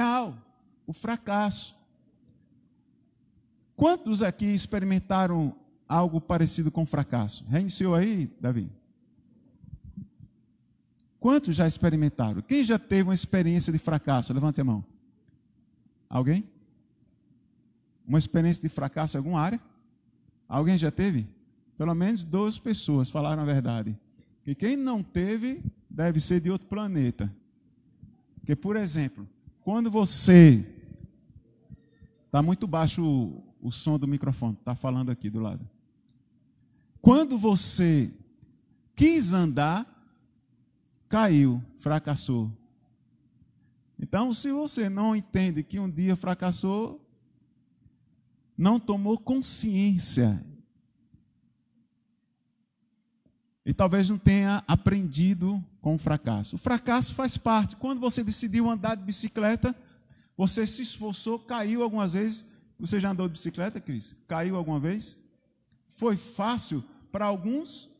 real, o fracasso. Quantos aqui experimentaram algo parecido com fracasso? Reiniciou aí, Davi? Quantos já experimentaram? Quem já teve uma experiência de fracasso? Levante a mão. Alguém? Uma experiência de fracasso em alguma área? Alguém já teve? Pelo menos duas pessoas falaram a verdade. Que quem não teve deve ser de outro planeta. Porque, por exemplo, quando você. Está muito baixo o, o som do microfone, está falando aqui do lado. Quando você quis andar, caiu, fracassou. Então, se você não entende que um dia fracassou, não tomou consciência e talvez não tenha aprendido com o fracasso. O fracasso faz parte. Quando você decidiu andar de bicicleta, você se esforçou, caiu algumas vezes. Você já andou de bicicleta, Cris? Caiu alguma vez? Foi fácil para alguns,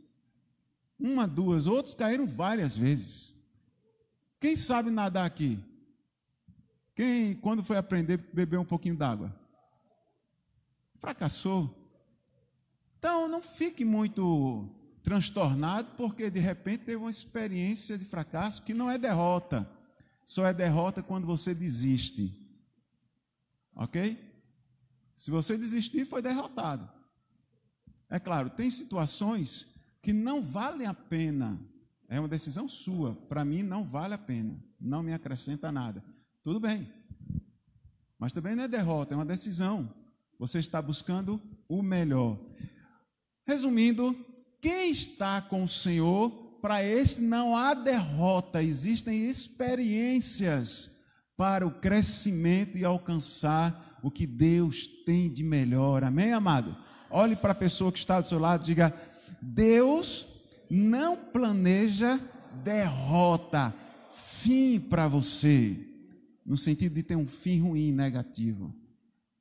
uma, duas, outros caíram várias vezes. Quem sabe nadar aqui? Quem, quando foi aprender, bebeu um pouquinho d'água? Fracassou. Então, não fique muito transtornado porque de repente teve uma experiência de fracasso que não é derrota. Só é derrota quando você desiste. Ok? Se você desistir, foi derrotado. É claro, tem situações que não valem a pena. É uma decisão sua. Para mim, não vale a pena. Não me acrescenta nada. Tudo bem. Mas também não é derrota, é uma decisão. Você está buscando o melhor. Resumindo, quem está com o Senhor, para esse não há derrota, existem experiências para o crescimento e alcançar o que Deus tem de melhor. Amém, amado? Olhe para a pessoa que está do seu lado e diga: Deus não planeja derrota, fim para você, no sentido de ter um fim ruim, negativo.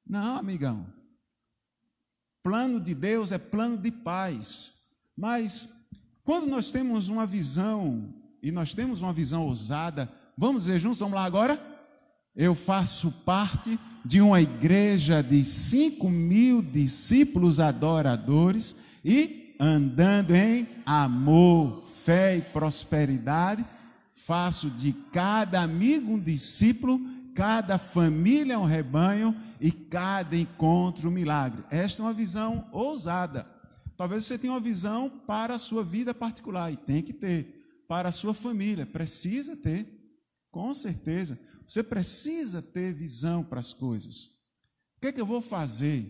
Não, amigão. Plano de Deus é plano de paz. Mas quando nós temos uma visão, e nós temos uma visão ousada, vamos ver juntos, vamos lá agora? Eu faço parte de uma igreja de 5 mil discípulos adoradores e andando em amor, fé e prosperidade, faço de cada amigo um discípulo, cada família um rebanho e cada encontro um milagre. Esta é uma visão ousada. Talvez você tenha uma visão para a sua vida particular, e tem que ter. Para a sua família, precisa ter. Com certeza. Você precisa ter visão para as coisas. O que é que eu vou fazer?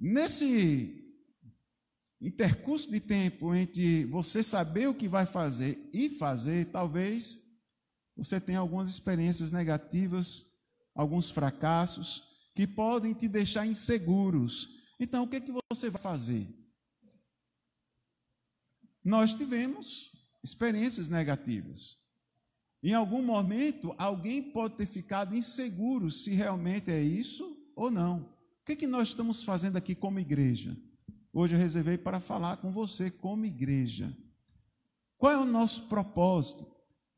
Nesse intercurso de tempo entre você saber o que vai fazer e fazer, talvez você tenha algumas experiências negativas, alguns fracassos que podem te deixar inseguros então, o que, é que você vai fazer? Nós tivemos experiências negativas. Em algum momento, alguém pode ter ficado inseguro se realmente é isso ou não. O que, é que nós estamos fazendo aqui como igreja? Hoje eu reservei para falar com você como igreja. Qual é o nosso propósito?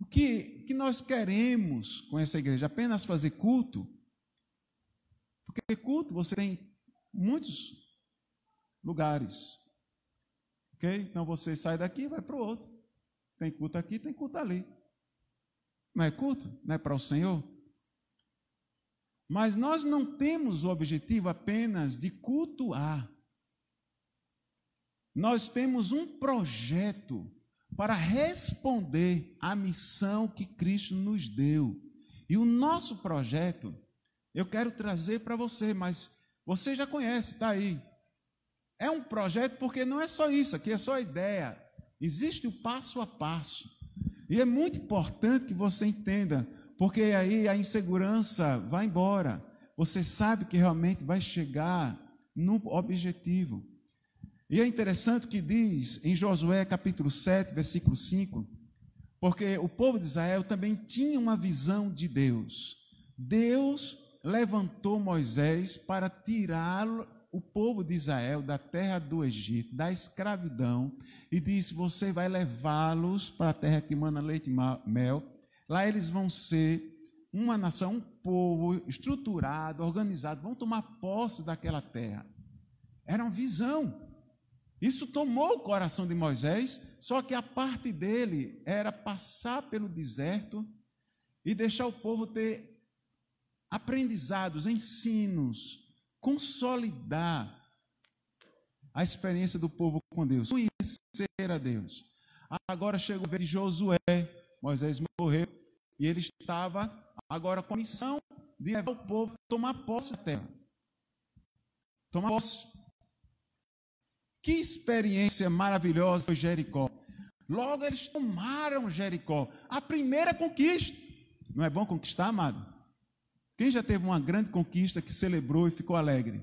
O que, que nós queremos com essa igreja? Apenas fazer culto? Porque culto você tem muitos lugares. Ok? Então você sai daqui e vai para o outro. Tem culto aqui, tem culto ali. Não é culto? Não é para o Senhor? Mas nós não temos o objetivo apenas de cultuar. Nós temos um projeto para responder à missão que Cristo nos deu. E o nosso projeto, eu quero trazer para você, mas você já conhece, está aí. É um projeto porque não é só isso, aqui é só a ideia. Existe o passo a passo. E é muito importante que você entenda, porque aí a insegurança vai embora. Você sabe que realmente vai chegar no objetivo. E é interessante que diz em Josué capítulo 7, versículo 5, porque o povo de Israel também tinha uma visão de Deus. Deus levantou Moisés para tirar o povo de Israel da terra do Egito, da escravidão, e disse: Você vai levá-los para a terra que manda leite e mel, Lá eles vão ser uma nação, um povo estruturado, organizado, vão tomar posse daquela terra. Era uma visão. Isso tomou o coração de Moisés, só que a parte dele era passar pelo deserto e deixar o povo ter aprendizados, ensinos, consolidar a experiência do povo com Deus, conhecer a Deus. Agora chegou a vez de Josué, Moisés morreu e ele estava agora com a missão de levar o povo a tomar posse da terra. Tomar posse. Que experiência maravilhosa foi Jericó. Logo eles tomaram Jericó, a primeira conquista. Não é bom conquistar, amado? Quem já teve uma grande conquista que celebrou e ficou alegre?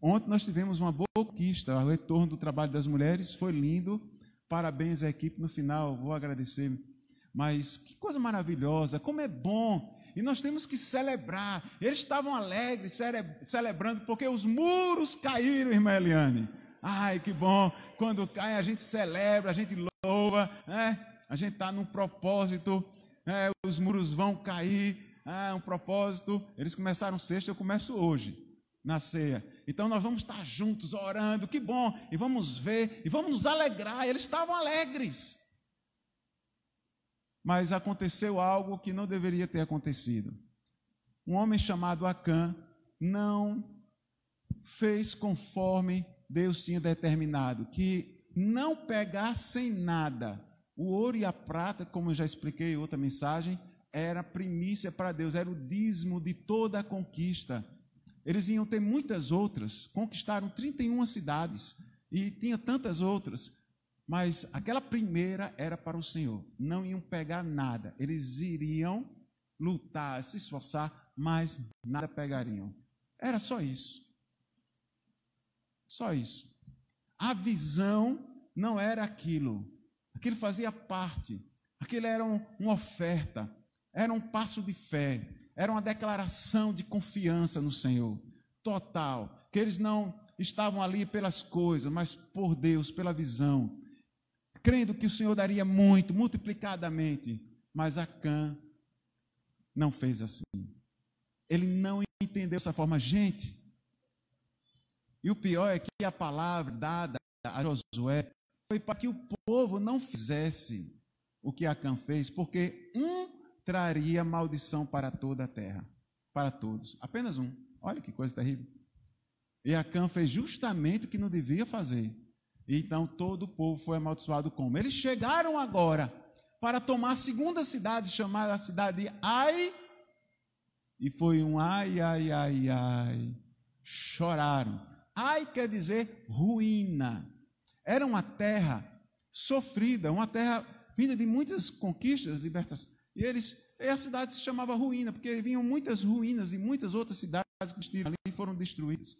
Ontem nós tivemos uma boa conquista, o retorno do trabalho das mulheres foi lindo. Parabéns à equipe no final, vou agradecer mas que coisa maravilhosa, como é bom. E nós temos que celebrar. Eles estavam alegres, cele celebrando, porque os muros caíram, irmã Eliane. Ai, que bom. Quando cai, a gente celebra, a gente louva, né? a gente está num propósito, né? os muros vão cair, é um propósito. Eles começaram sexta, eu começo hoje, na ceia. Então nós vamos estar juntos orando, que bom, e vamos ver, e vamos nos alegrar. Eles estavam alegres. Mas aconteceu algo que não deveria ter acontecido. Um homem chamado Acã não fez conforme Deus tinha determinado, que não pegassem nada. O ouro e a prata, como eu já expliquei em outra mensagem, era primícia para Deus, era o dízimo de toda a conquista. Eles iam ter muitas outras, conquistaram 31 cidades e tinha tantas outras, mas aquela primeira era para o Senhor. Não iam pegar nada. Eles iriam lutar, se esforçar, mas nada pegariam. Era só isso. Só isso. A visão não era aquilo. Aquilo fazia parte. Aquilo era um, uma oferta. Era um passo de fé. Era uma declaração de confiança no Senhor. Total. Que eles não estavam ali pelas coisas, mas por Deus, pela visão crendo que o Senhor daria muito, multiplicadamente. Mas Acã não fez assim. Ele não entendeu dessa forma. Gente, e o pior é que a palavra dada a Josué foi para que o povo não fizesse o que Acã fez, porque um traria maldição para toda a terra, para todos. Apenas um. Olha que coisa terrível. E Acã fez justamente o que não devia fazer. Então todo o povo foi amaldiçoado como? Eles chegaram agora para tomar a segunda cidade, chamada a cidade de Ai, e foi um ai, ai, ai, ai. Choraram. Ai quer dizer ruína. Era uma terra sofrida, uma terra vinda de muitas conquistas, libertações. E eles, e a cidade se chamava ruína, porque vinham muitas ruínas de muitas outras cidades que existiram ali e foram destruídas.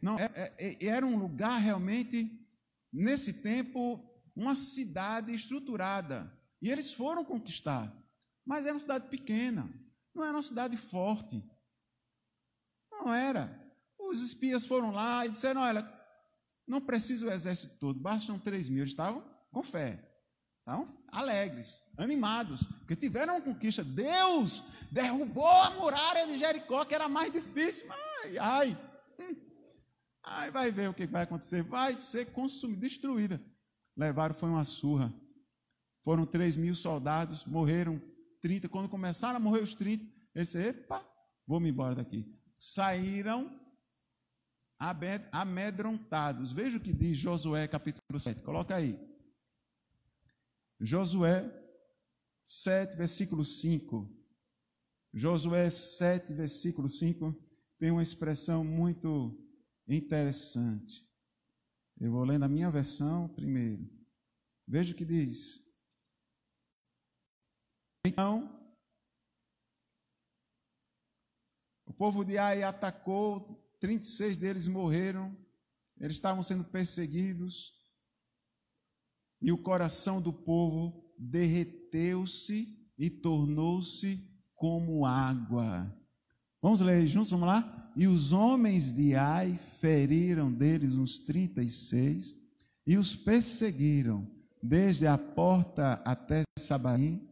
Não, é, é, é, era um lugar realmente, nesse tempo, uma cidade estruturada. E eles foram conquistar. Mas era uma cidade pequena, não era uma cidade forte. Não era. Os espias foram lá e disseram: olha, não precisa o exército todo, bastam 3 mil. Eles estavam com fé, estavam alegres, animados, porque tiveram uma conquista. Deus derrubou a muralha de Jericó, que era mais difícil. Ai, ai. Aí vai ver o que vai acontecer. Vai ser consumida, destruída. Levaram, foi uma surra. Foram 3 mil soldados, morreram 30. Quando começaram a morrer os 30, eles disseram, epa, vou me embora daqui. Saíram amedrontados. Veja o que diz Josué capítulo 7. Coloca aí. Josué 7, versículo 5. Josué 7, versículo 5, tem uma expressão muito interessante. Eu vou ler na minha versão primeiro. Veja o que diz. Então, o povo de Ai atacou, 36 deles morreram, eles estavam sendo perseguidos, e o coração do povo derreteu-se e tornou-se como água. Vamos ler juntos, vamos lá? E os homens de Ai feriram deles uns 36 e os perseguiram, desde a porta até Sabaim,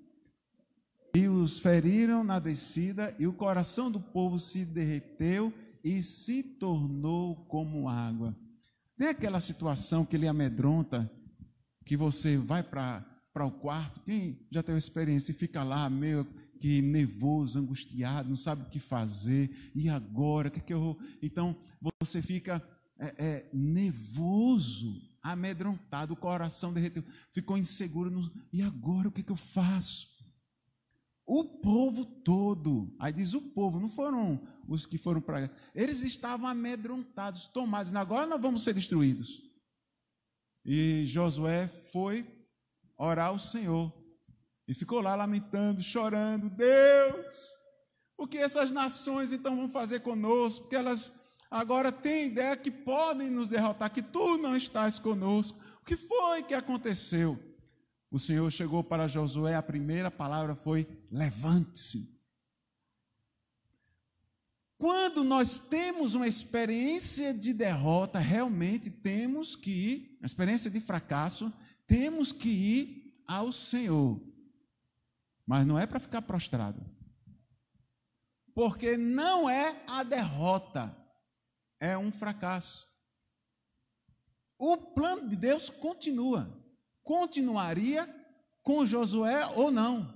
e os feriram na descida, e o coração do povo se derreteu e se tornou como água. Tem aquela situação que ele amedronta, que você vai para o quarto, quem já teve experiência e fica lá meio que nervoso, angustiado, não sabe o que fazer, e agora, o que, é que eu Então, você fica é, é, nervoso, amedrontado, o coração derreteu, ficou inseguro, no, e agora o que, é que eu faço? O povo todo, aí diz o povo, não foram os que foram para. Eles estavam amedrontados, tomados. Agora nós vamos ser destruídos. E Josué foi orar ao Senhor. E ficou lá lamentando, chorando: Deus, o que essas nações então vão fazer conosco? Porque elas agora têm ideia que podem nos derrotar, que tu não estás conosco. O que foi que aconteceu? o Senhor chegou para Josué, a primeira palavra foi: levante-se. Quando nós temos uma experiência de derrota, realmente temos que ir, uma experiência de fracasso, temos que ir ao Senhor. Mas não é para ficar prostrado. Porque não é a derrota, é um fracasso. O plano de Deus continua continuaria com Josué ou não.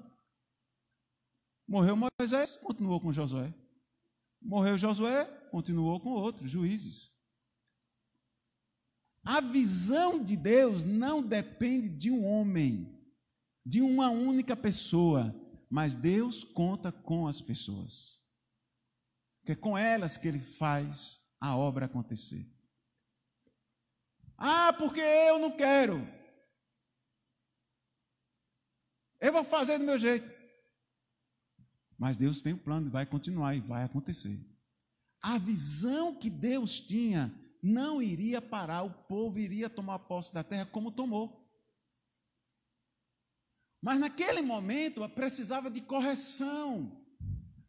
Morreu Moisés, continuou com Josué. Morreu Josué, continuou com outros juízes. A visão de Deus não depende de um homem, de uma única pessoa, mas Deus conta com as pessoas. Que é com elas que ele faz a obra acontecer. Ah, porque eu não quero. Eu vou fazer do meu jeito. Mas Deus tem um plano e vai continuar e vai acontecer. A visão que Deus tinha não iria parar, o povo iria tomar posse da terra como tomou. Mas naquele momento precisava de correção,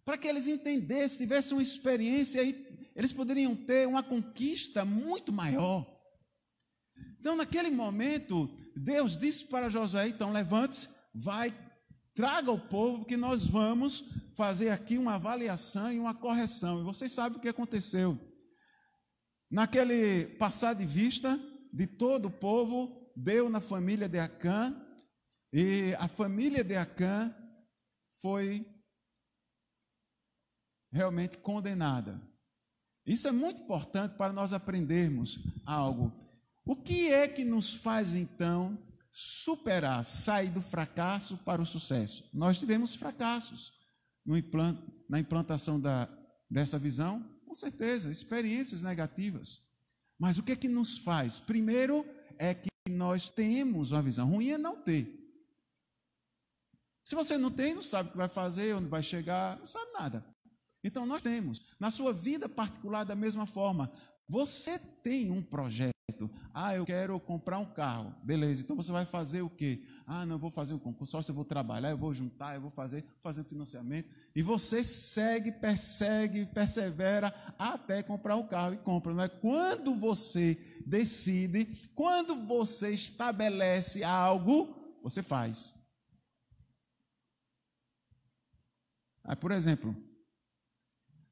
para que eles entendessem, tivessem uma experiência e eles poderiam ter uma conquista muito maior. Então, naquele momento, Deus disse para Josué: então levante-se, vai, traga o povo, que nós vamos fazer aqui uma avaliação e uma correção. E vocês sabem o que aconteceu. Naquele passar de vista de todo o povo, deu na família de Acã, e a família de Acã foi realmente condenada. Isso é muito importante para nós aprendermos algo. O que é que nos faz então superar, sair do fracasso para o sucesso. Nós tivemos fracassos implant, na implantação da, dessa visão, com certeza, experiências negativas. Mas o que é que nos faz? Primeiro é que nós temos uma visão. Ruim é não ter. Se você não tem, não sabe o que vai fazer, onde vai chegar, não sabe nada. Então nós temos. Na sua vida particular, da mesma forma, você tem um projeto. Ah, eu quero comprar um carro. Beleza, então você vai fazer o quê? Ah, não, eu vou fazer um consórcio, eu vou trabalhar, eu vou juntar, eu vou fazer, fazer um financiamento. E você segue, persegue, persevera até comprar um carro e compra. Não é? Quando você decide, quando você estabelece algo, você faz. Ah, por exemplo,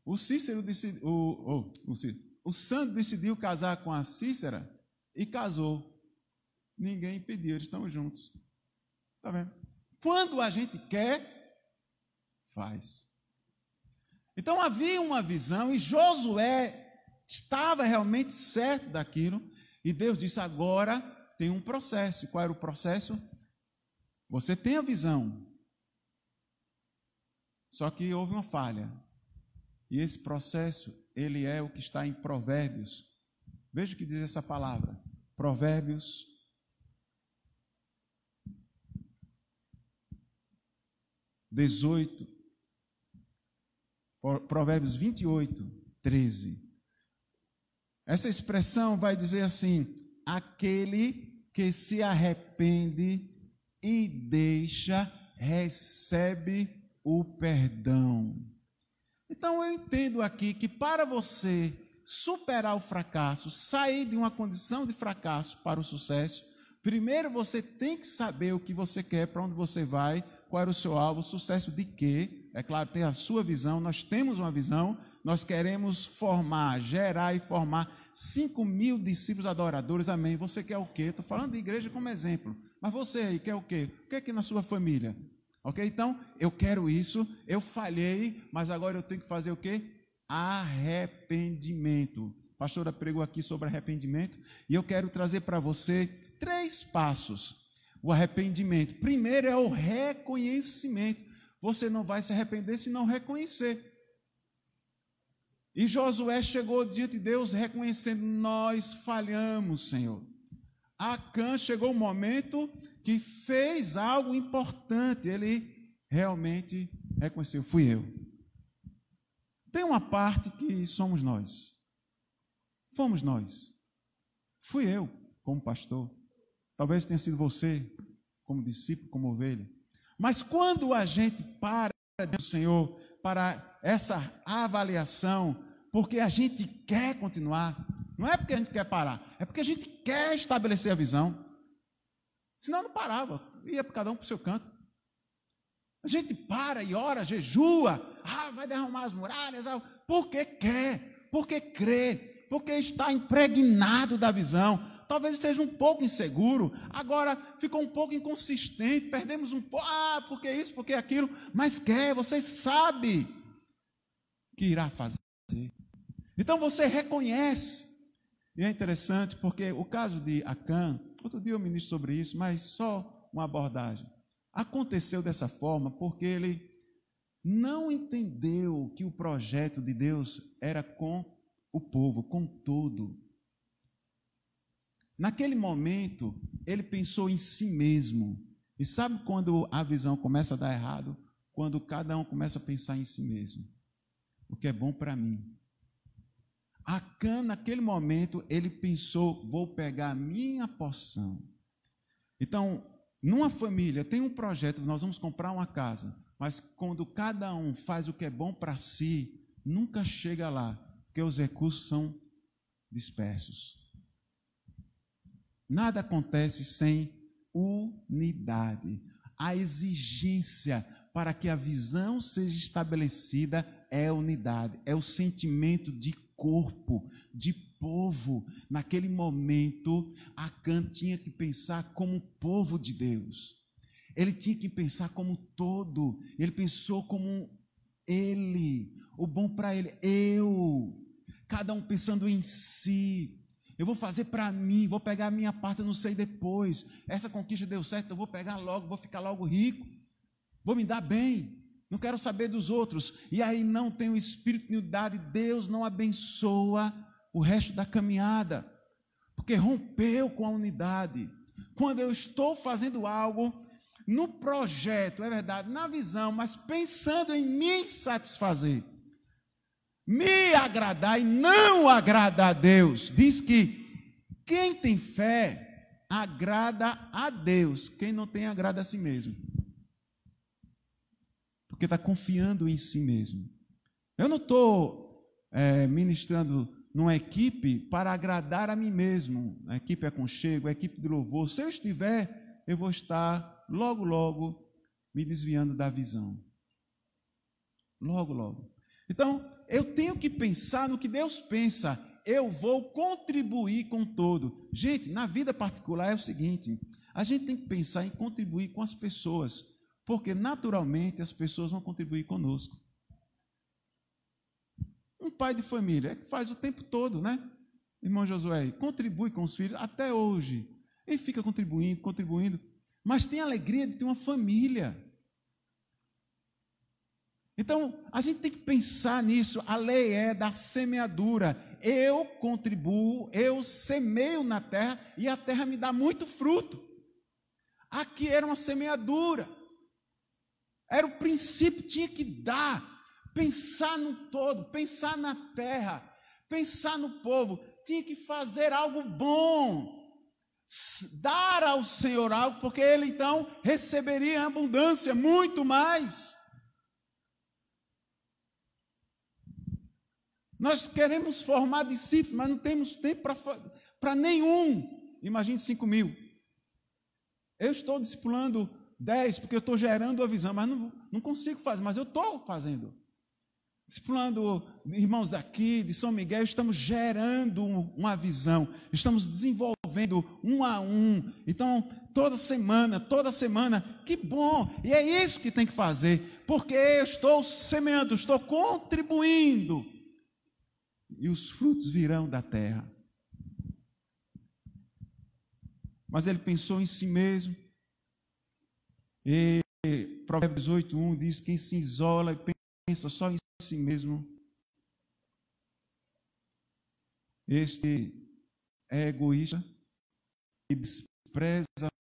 o Cícero disse, o, o, o Cícero, o santo decidiu casar com a Cícera e casou. Ninguém impediu, eles estão juntos. Está vendo? Quando a gente quer, faz. Então havia uma visão e Josué estava realmente certo daquilo. E Deus disse: agora tem um processo. Qual era o processo? Você tem a visão. Só que houve uma falha. E esse processo ele é o que está em Provérbios. Veja o que diz essa palavra. Provérbios. Dezoito, Provérbios 28, 13. Essa expressão vai dizer assim: aquele que se arrepende e deixa, recebe o perdão. Então eu entendo aqui que para você superar o fracasso, sair de uma condição de fracasso para o sucesso, Primeiro você tem que saber o que você quer, para onde você vai, qual era o seu alvo, sucesso de quê. É claro, tem a sua visão, nós temos uma visão, nós queremos formar, gerar e formar 5 mil discípulos adoradores, amém. Você quer o quê? Estou falando de igreja como exemplo, mas você aí quer o quê? O que é que na sua família? Ok? Então, eu quero isso, eu falhei, mas agora eu tenho que fazer o quê? Arrependimento. A pastora pregou aqui sobre arrependimento e eu quero trazer para você três passos. O arrependimento. Primeiro é o reconhecimento. Você não vai se arrepender se não reconhecer. E Josué chegou diante de Deus reconhecendo: Nós falhamos, Senhor. Acã chegou o um momento que fez algo importante. Ele realmente reconheceu: Fui eu. Tem uma parte que somos nós. Fomos nós. Fui eu, como pastor. Talvez tenha sido você, como discípulo, como ovelha. Mas quando a gente para do Senhor para essa avaliação, porque a gente quer continuar, não é porque a gente quer parar, é porque a gente quer estabelecer a visão. Senão não parava, ia cada um para o seu canto. A gente para e ora, jejua, ah, vai derramar as muralhas, ah, porque quer, porque crê, porque está impregnado da visão talvez esteja um pouco inseguro, agora ficou um pouco inconsistente, perdemos um pouco, ah, porque isso, porque aquilo, mas quer, você sabe que irá fazer. Então você reconhece. E é interessante porque o caso de Acã, outro dia eu ministro sobre isso, mas só uma abordagem. Aconteceu dessa forma porque ele não entendeu que o projeto de Deus era com o povo, com todo. Naquele momento, ele pensou em si mesmo. E sabe quando a visão começa a dar errado? Quando cada um começa a pensar em si mesmo. O que é bom para mim. Acã, naquele momento, ele pensou: vou pegar a minha porção. Então, numa família, tem um projeto, nós vamos comprar uma casa. Mas quando cada um faz o que é bom para si, nunca chega lá, porque os recursos são dispersos. Nada acontece sem unidade. A exigência para que a visão seja estabelecida é unidade, é o sentimento de corpo, de povo. Naquele momento, Acã tinha que pensar como povo de Deus. Ele tinha que pensar como todo. Ele pensou como ele. O bom para ele, eu. Cada um pensando em si. Eu vou fazer para mim, vou pegar a minha parte, eu não sei depois. Essa conquista deu certo, eu vou pegar logo, vou ficar logo rico. Vou me dar bem. Não quero saber dos outros. E aí não tem o espírito de unidade, Deus não abençoa o resto da caminhada. Porque rompeu com a unidade. Quando eu estou fazendo algo no projeto, é verdade, na visão, mas pensando em me satisfazer me agradar e não agradar a Deus. Diz que quem tem fé agrada a Deus, quem não tem agrada a si mesmo. Porque está confiando em si mesmo. Eu não estou é, ministrando numa equipe para agradar a mim mesmo. A equipe é aconchego, a equipe de louvor. Se eu estiver, eu vou estar logo, logo me desviando da visão. Logo, logo. Então, eu tenho que pensar no que Deus pensa. Eu vou contribuir com todo. Gente, na vida particular é o seguinte: a gente tem que pensar em contribuir com as pessoas, porque naturalmente as pessoas vão contribuir conosco. Um pai de família é que faz o tempo todo, né? Irmão Josué, contribui com os filhos até hoje. Ele fica contribuindo, contribuindo, mas tem a alegria de ter uma família. Então, a gente tem que pensar nisso. A lei é da semeadura. Eu contribuo, eu semeio na terra e a terra me dá muito fruto. Aqui era uma semeadura. Era o princípio, tinha que dar. Pensar no todo, pensar na terra, pensar no povo. Tinha que fazer algo bom. Dar ao Senhor algo, porque ele então receberia abundância, muito mais. Nós queremos formar discípulos, mas não temos tempo para nenhum. Imagine 5 mil. Eu estou discipulando 10 porque eu estou gerando a visão, mas não, não consigo fazer, mas eu estou fazendo. Discipulando irmãos daqui, de São Miguel, estamos gerando uma visão, estamos desenvolvendo um a um. Então, toda semana, toda semana, que bom, e é isso que tem que fazer, porque eu estou semeando, estou contribuindo, e os frutos virão da terra. Mas ele pensou em si mesmo, e Provérbios 8:1 diz: quem se isola e pensa só em si mesmo, este é egoísta e despreza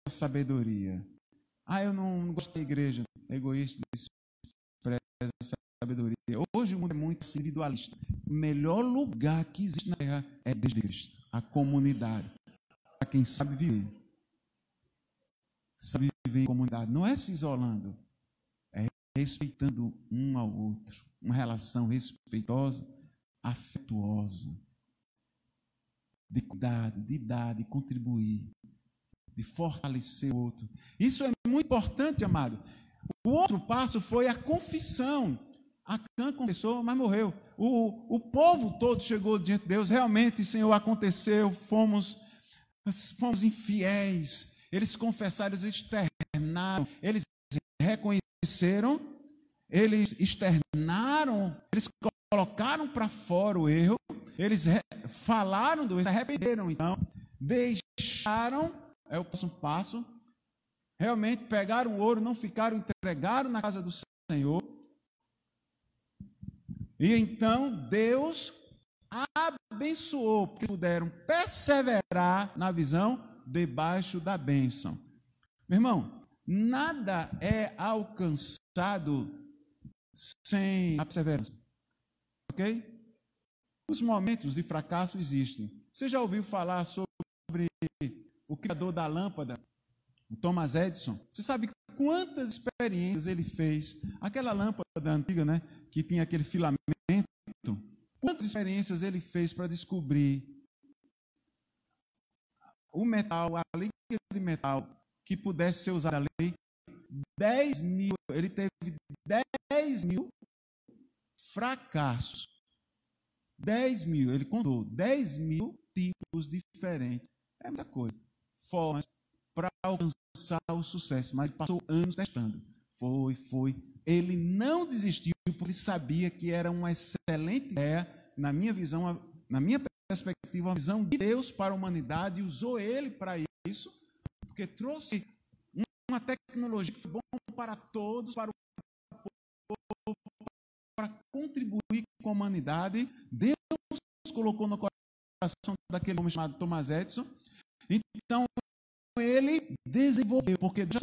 a sabedoria. Ah, eu não gosto da igreja. É egoísta, despreza a sabedoria. Hoje o mundo é muito individualista. O melhor lugar que existe na terra é desde Cristo, a comunidade. Para quem sabe viver. Sabe viver em comunidade. Não é se isolando, respeitando um ao outro. Uma relação respeitosa, afetuosa. De cuidado, de dar, de contribuir, de fortalecer o outro. Isso é muito importante, amado. O outro passo foi a confissão. Acã confessou, mas morreu. O, o povo todo chegou diante de Deus. Realmente, Senhor, aconteceu. Fomos, fomos infiéis. Eles confessaram, eles externaram, eles reconheceram, eles externaram, eles colocaram para fora o erro, eles falaram do erro, arrependeram então, deixaram, é o próximo passo, realmente pegaram o ouro, não ficaram, entregaram na casa do Senhor. E então Deus abençoou, porque puderam perseverar na visão debaixo da bênção. Meu irmão, nada é alcançado sem a perseverança. Ok? Os momentos de fracasso existem. Você já ouviu falar sobre o criador da lâmpada, o Thomas Edison? Você sabe quantas experiências ele fez? Aquela lâmpada antiga, né? Que tinha aquele filamento. Quantas experiências ele fez para descobrir o metal, a liga de metal que pudesse ser usada ali, 10 mil, ele teve 10 mil fracassos. 10 mil, ele contou 10 mil tipos diferentes. É muita coisa. Formas para alcançar o sucesso. Mas ele passou anos testando. Foi, foi. Ele não desistiu porque sabia que era uma excelente ideia, na minha visão, na minha perspectiva, uma visão de Deus para a humanidade e usou ele para isso, porque trouxe uma tecnologia que foi bom para todos, para o povo, para contribuir com a humanidade. Deus colocou no coração daquele homem chamado Thomas Edison. Então, ele desenvolveu, porque Deus,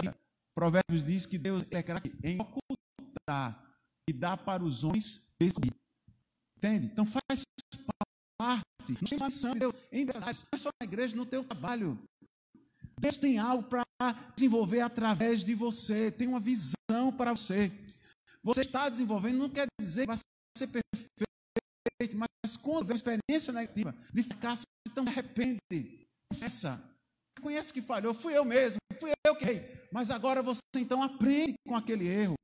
Provérbios diz que Deus é craque em ocultar e dá para os homens descobrir. Entende? Então faz parte de Deus em não é só na igreja, no teu trabalho. Deus tem algo para desenvolver através de você, tem uma visão para você. Você está desenvolvendo, não quer dizer que vai ser perfeito, mas quando vem uma experiência negativa de fracasso, então se arrepende, confessa, reconhece que falhou, fui eu mesmo, fui eu que errei, mas agora você então aprende com aquele erro.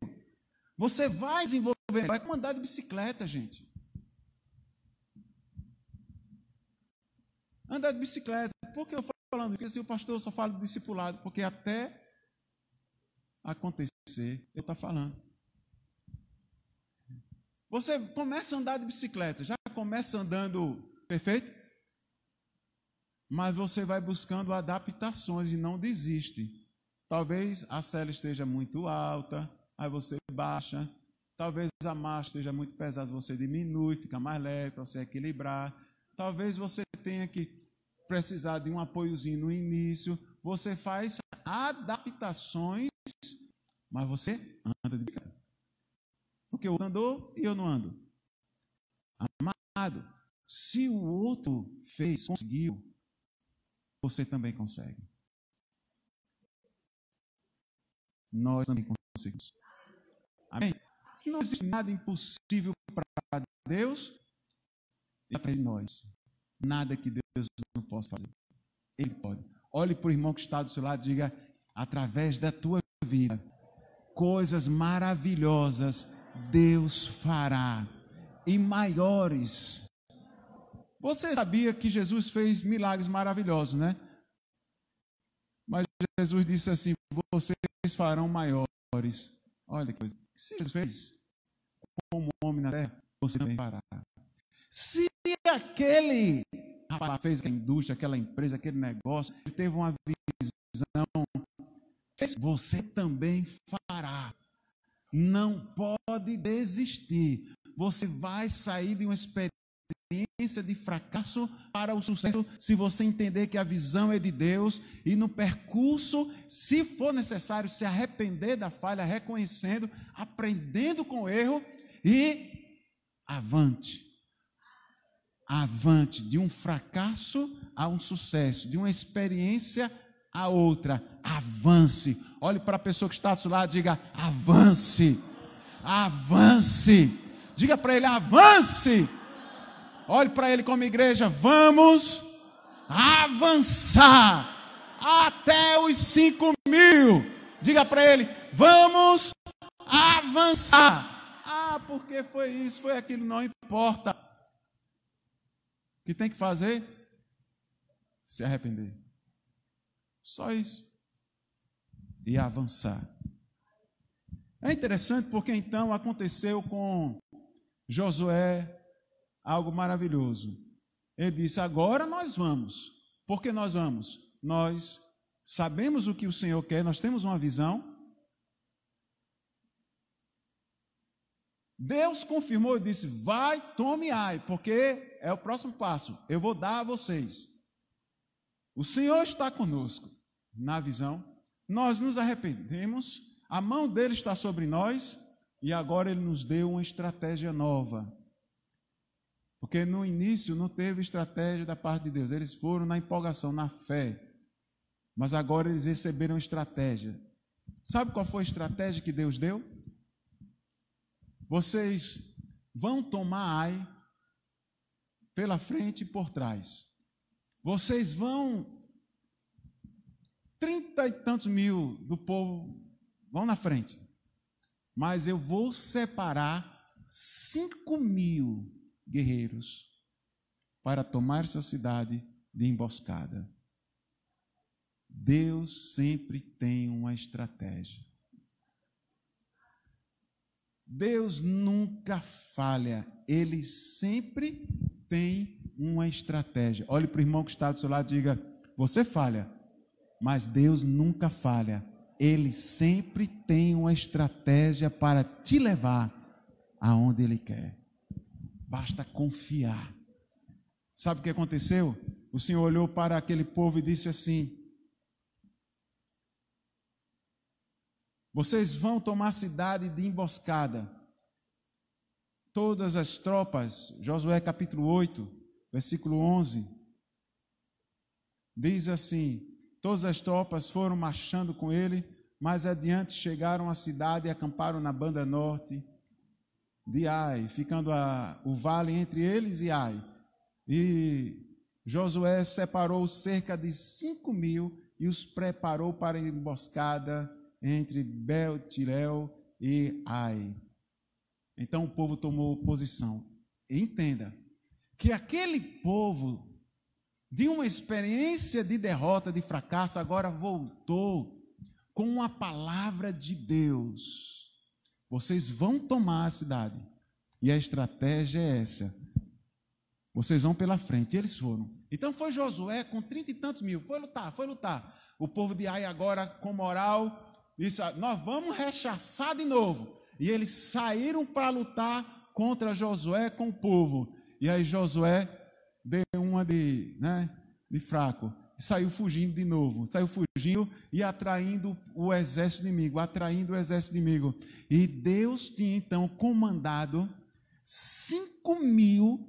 Você vai desenvolver, vai comandar de bicicleta, gente. Andar de bicicleta. Por que eu falo falando? Porque se o pastor só fala de discipulado, porque até acontecer, eu estou falando. Você começa a andar de bicicleta, já começa andando perfeito, mas você vai buscando adaptações e não desiste. Talvez a cela esteja muito alta, aí você baixa. Talvez a marcha esteja muito pesada, você diminui, fica mais leve para você equilibrar. Talvez você tenha que precisar de um apoiozinho no início. Você faz adaptações, mas você anda de bicicleta. Porque o outro andou e eu não ando. Amado, se o outro fez, conseguiu, você também consegue. Nós também conseguimos. Amém? Não existe nada impossível para Deus e para nós. Nada que Deus não possa fazer. Ele pode. Olhe para o irmão que está do seu lado e diga: através da tua vida, coisas maravilhosas Deus fará e maiores. Você sabia que Jesus fez milagres maravilhosos, né? Mas Jesus disse assim: vocês farão maiores. Olha que coisa. Se Jesus fez como homem na terra, você também fará. Se aquele rapaz fez aquela indústria, aquela empresa, aquele negócio, ele teve uma visão, você também fará. Não pode desistir. Você vai sair de uma experiência de fracasso para o sucesso se você entender que a visão é de Deus e no percurso, se for necessário, se arrepender da falha, reconhecendo, aprendendo com o erro e avante. Avante de um fracasso a um sucesso, de uma experiência a outra. Avance. Olhe para a pessoa que está do seu lado diga: avance. Avance. Diga para ele: avance. Olhe para ele como igreja: vamos avançar até os cinco mil. Diga para ele: vamos avançar. Ah, porque foi isso, foi aquilo, não importa. O que tem que fazer? Se arrepender. Só isso. E avançar. É interessante porque então aconteceu com Josué algo maravilhoso. Ele disse: Agora nós vamos. Por que nós vamos? Nós sabemos o que o Senhor quer, nós temos uma visão. Deus confirmou e disse: Vai, tome ai, porque é o próximo passo. Eu vou dar a vocês. O Senhor está conosco na visão, nós nos arrependemos, a mão dele está sobre nós e agora ele nos deu uma estratégia nova. Porque no início não teve estratégia da parte de Deus, eles foram na empolgação, na fé. Mas agora eles receberam estratégia. Sabe qual foi a estratégia que Deus deu? Vocês vão tomar ai pela frente e por trás. Vocês vão trinta e tantos mil do povo vão na frente, mas eu vou separar cinco mil guerreiros para tomar essa cidade de emboscada. Deus sempre tem uma estratégia. Deus nunca falha, Ele sempre tem uma estratégia. Olhe para o irmão que está do seu lado e diga: Você falha, mas Deus nunca falha. Ele sempre tem uma estratégia para te levar aonde Ele quer. Basta confiar. Sabe o que aconteceu? O Senhor olhou para aquele povo e disse assim: Vocês vão tomar cidade de emboscada. Todas as tropas, Josué capítulo 8, versículo 11, diz assim: Todas as tropas foram marchando com ele, mais adiante chegaram à cidade e acamparam na banda norte de Ai, ficando a, o vale entre eles e Ai. E Josué separou cerca de cinco mil e os preparou para a emboscada entre Beltirel e Ai. Então o povo tomou posição. Entenda que aquele povo de uma experiência de derrota, de fracasso, agora voltou com uma palavra de Deus. Vocês vão tomar a cidade. E a estratégia é essa. Vocês vão pela frente. E eles foram. Então foi Josué com trinta e tantos mil. Foi lutar, foi lutar. O povo de Ai agora com moral disse: ah, Nós vamos rechaçar de novo. E eles saíram para lutar contra Josué com o povo. E aí Josué deu uma de, né, de fraco. Saiu fugindo de novo, saiu fugindo e atraindo o exército inimigo, atraindo o exército inimigo. E Deus tinha então comandado cinco mil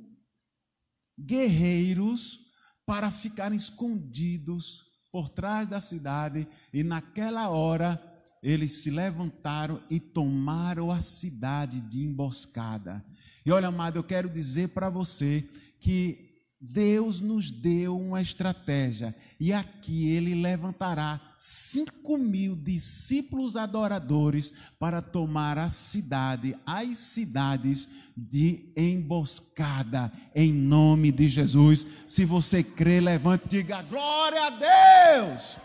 guerreiros para ficarem escondidos por trás da cidade, e naquela hora eles se levantaram e tomaram a cidade de emboscada. E olha, amado, eu quero dizer para você que Deus nos deu uma estratégia e aqui ele levantará cinco mil discípulos adoradores para tomar a cidade, as cidades de emboscada, em nome de Jesus. Se você crê, levante e diga glória a Deus.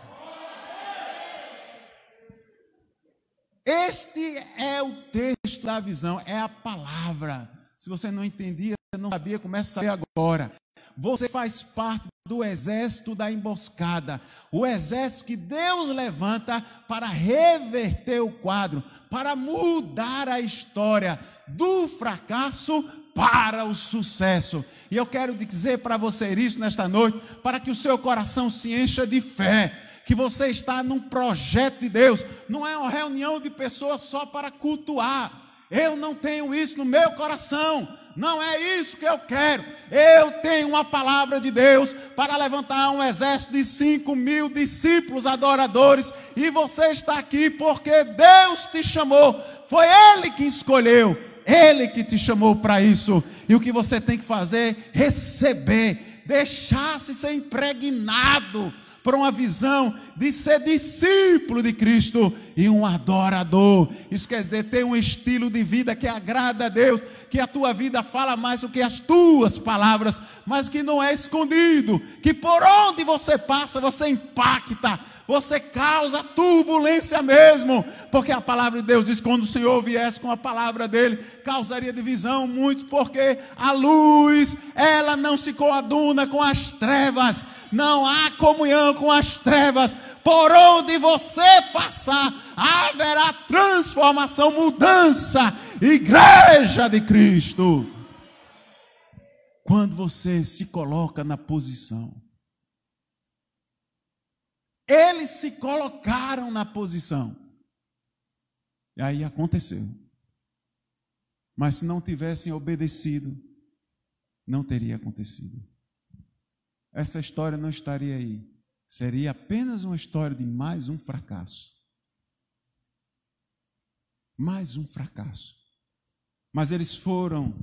Este é o texto da visão, é a palavra. Se você não entendia, não sabia, comece a saber agora. Você faz parte do exército da emboscada, o exército que Deus levanta para reverter o quadro, para mudar a história do fracasso para o sucesso. E eu quero dizer para você isso nesta noite, para que o seu coração se encha de fé, que você está num projeto de Deus, não é uma reunião de pessoas só para cultuar. Eu não tenho isso no meu coração. Não é isso que eu quero. Eu tenho uma palavra de Deus para levantar um exército de 5 mil discípulos adoradores. E você está aqui porque Deus te chamou. Foi Ele que escolheu. Ele que te chamou para isso. E o que você tem que fazer? Receber. Deixar-se ser impregnado por uma visão de ser discípulo de Cristo e um adorador. Isso quer dizer ter um estilo de vida que agrada a Deus, que a tua vida fala mais do que as tuas palavras, mas que não é escondido, que por onde você passa você impacta, você causa turbulência mesmo, porque a palavra de Deus diz: quando o Senhor viesse com a palavra dele, causaria divisão, muito, porque a luz, ela não se coaduna com as trevas, não há comunhão com as trevas, por onde você passar, haverá transformação, mudança, igreja de Cristo. Quando você se coloca na posição, eles se colocaram na posição. E aí aconteceu. Mas se não tivessem obedecido, não teria acontecido. Essa história não estaria aí. Seria apenas uma história de mais um fracasso. Mais um fracasso. Mas eles foram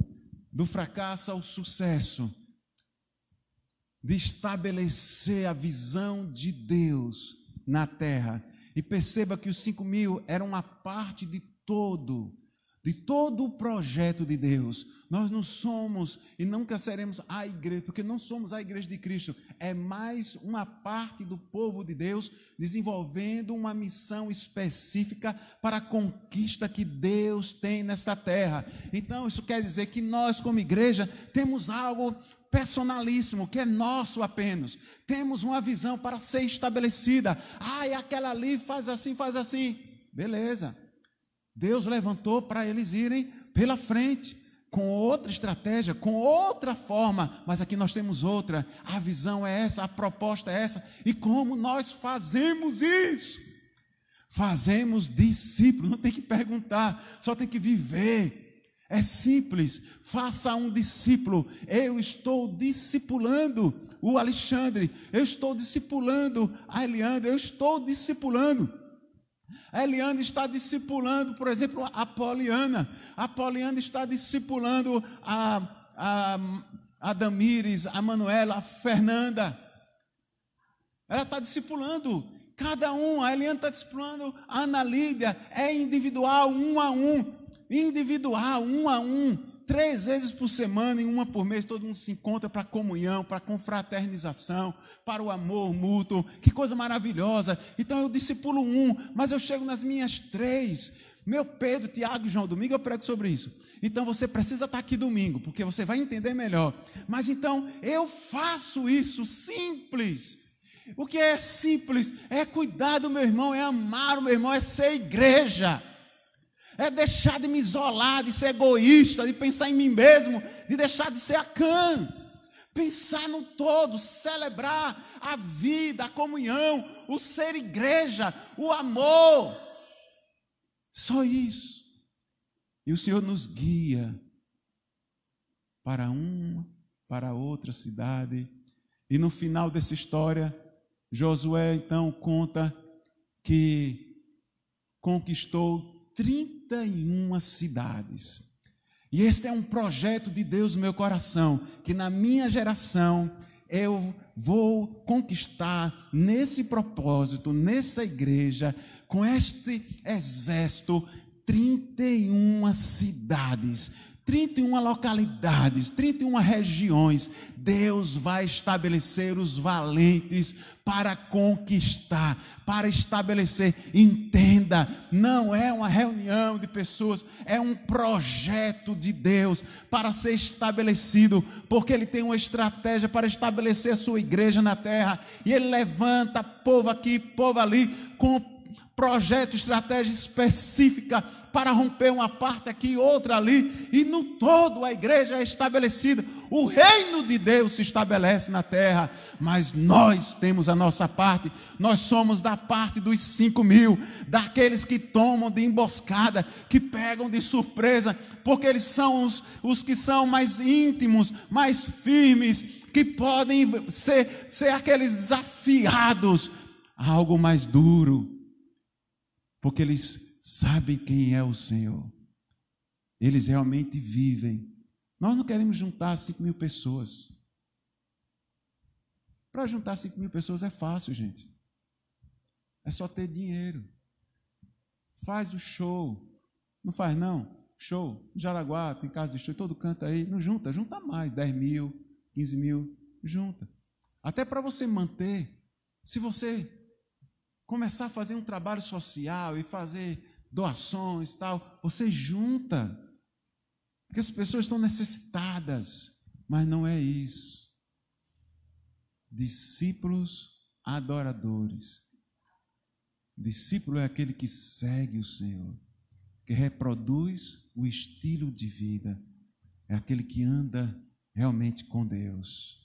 do fracasso ao sucesso de estabelecer a visão de Deus na terra. E perceba que os cinco mil eram uma parte de todo, de todo o projeto de Deus. Nós não somos e nunca seremos a igreja, porque não somos a igreja de Cristo. É mais uma parte do povo de Deus desenvolvendo uma missão específica para a conquista que Deus tem nesta terra. Então, isso quer dizer que nós, como igreja, temos algo personalíssimo, que é nosso apenas. Temos uma visão para ser estabelecida. Ah, e aquela ali faz assim, faz assim. Beleza. Deus levantou para eles irem pela frente, com outra estratégia, com outra forma, mas aqui nós temos outra. A visão é essa, a proposta é essa. E como nós fazemos isso? Fazemos discípulos, não tem que perguntar, só tem que viver. É simples, faça um discípulo. Eu estou discipulando o Alexandre, eu estou discipulando a Eliandra, eu estou discipulando. A Eliana está discipulando, por exemplo, a Poliana. A Poliana está discipulando a, a, a Damires, a Manuela, a Fernanda. Ela está discipulando cada um. A Eliana está discipulando a Ana Lídia. É individual, um a um individual, um a um, três vezes por semana e uma por mês, todo mundo se encontra para comunhão, para confraternização, para o amor mútuo. Que coisa maravilhosa. Então eu discipulo um, mas eu chego nas minhas três. Meu Pedro, Tiago e João, domingo eu prego sobre isso. Então você precisa estar aqui domingo, porque você vai entender melhor. Mas então eu faço isso simples. O que é simples é cuidar do meu irmão, é amar o meu irmão, é ser igreja é deixar de me isolar, de ser egoísta, de pensar em mim mesmo, de deixar de ser a cã. Pensar no todo, celebrar a vida, a comunhão, o ser igreja, o amor. Só isso. E o Senhor nos guia para uma, para outra cidade. E no final dessa história, Josué então conta que conquistou 31 cidades. E este é um projeto de Deus no meu coração, que na minha geração eu vou conquistar nesse propósito, nessa igreja, com este exército, 31 cidades, 31 localidades, 31 regiões, Deus vai estabelecer os valentes para conquistar, para estabelecer. Entenda, não é uma reunião de pessoas, é um projeto de Deus para ser estabelecido, porque Ele tem uma estratégia para estabelecer a sua igreja na terra, e Ele levanta povo aqui, povo ali, com projeto, estratégia específica para romper uma parte aqui, outra ali, e no todo a igreja é estabelecida. O reino de Deus se estabelece na terra, mas nós temos a nossa parte, nós somos da parte dos cinco mil, daqueles que tomam de emboscada, que pegam de surpresa, porque eles são os, os que são mais íntimos, mais firmes, que podem ser, ser aqueles desafiados a algo mais duro, porque eles sabem quem é o Senhor. Eles realmente vivem. Nós não queremos juntar 5 mil pessoas. Para juntar 5 mil pessoas é fácil, gente. É só ter dinheiro. Faz o show. Não faz, não? Show. Jaraguá, tem casa de show, todo canto aí. Não junta, junta mais. 10 mil, 15 mil, junta. Até para você manter. Se você começar a fazer um trabalho social e fazer doações tal, você junta. Porque as pessoas estão necessitadas, mas não é isso. Discípulos adoradores. Discípulo é aquele que segue o Senhor, que reproduz o estilo de vida, é aquele que anda realmente com Deus.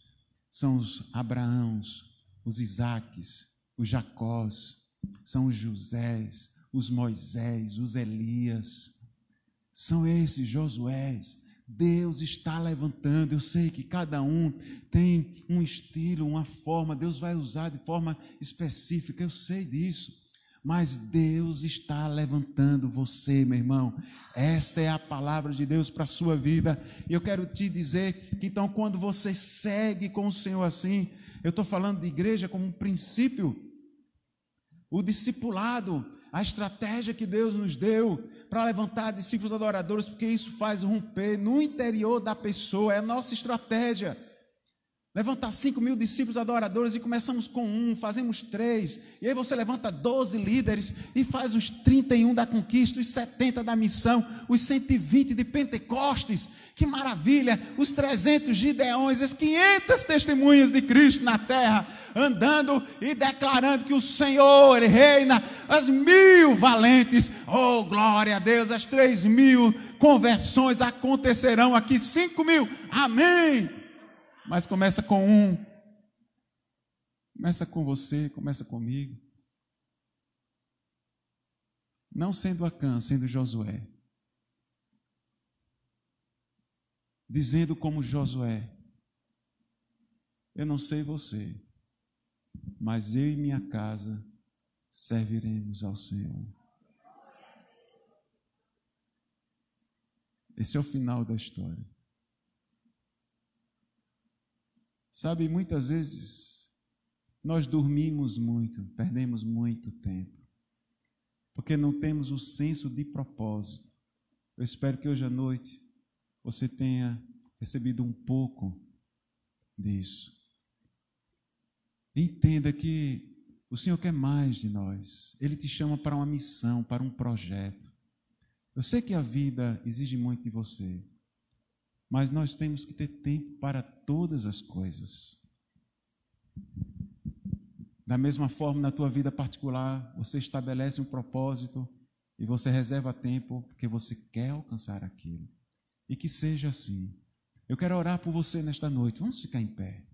São os Abraãos, os Isaques, os Jacós, são os Josés, os Moisés, os Elias, são esses Josués. Deus está levantando. Eu sei que cada um tem um estilo, uma forma, Deus vai usar de forma específica, eu sei disso. Mas Deus está levantando você, meu irmão. Esta é a palavra de Deus para a sua vida. E eu quero te dizer que então, quando você segue com o Senhor assim, eu estou falando de igreja como um princípio. O discipulado a estratégia que Deus nos deu para levantar discípulos adoradores, porque isso faz romper no interior da pessoa, é a nossa estratégia. Levantar 5 mil discípulos adoradores e começamos com um, fazemos três, e aí você levanta 12 líderes e faz os 31 da conquista, os 70 da missão, os 120 de Pentecostes, que maravilha! Os 300 gideões, as 500 testemunhas de Cristo na terra, andando e declarando que o Senhor reina, as mil valentes, oh glória a Deus, as 3 mil conversões acontecerão aqui, 5 mil, amém! Mas começa com um. Começa com você, começa comigo. Não sendo Acã, sendo Josué. Dizendo como Josué: Eu não sei você, mas eu e minha casa serviremos ao Senhor. Esse é o final da história. Sabe, muitas vezes nós dormimos muito, perdemos muito tempo, porque não temos o senso de propósito. Eu espero que hoje à noite você tenha recebido um pouco disso. Entenda que o Senhor quer mais de nós. Ele te chama para uma missão, para um projeto. Eu sei que a vida exige muito de você mas nós temos que ter tempo para todas as coisas. Da mesma forma, na tua vida particular, você estabelece um propósito e você reserva tempo porque você quer alcançar aquilo. E que seja assim. Eu quero orar por você nesta noite. Vamos ficar em pé.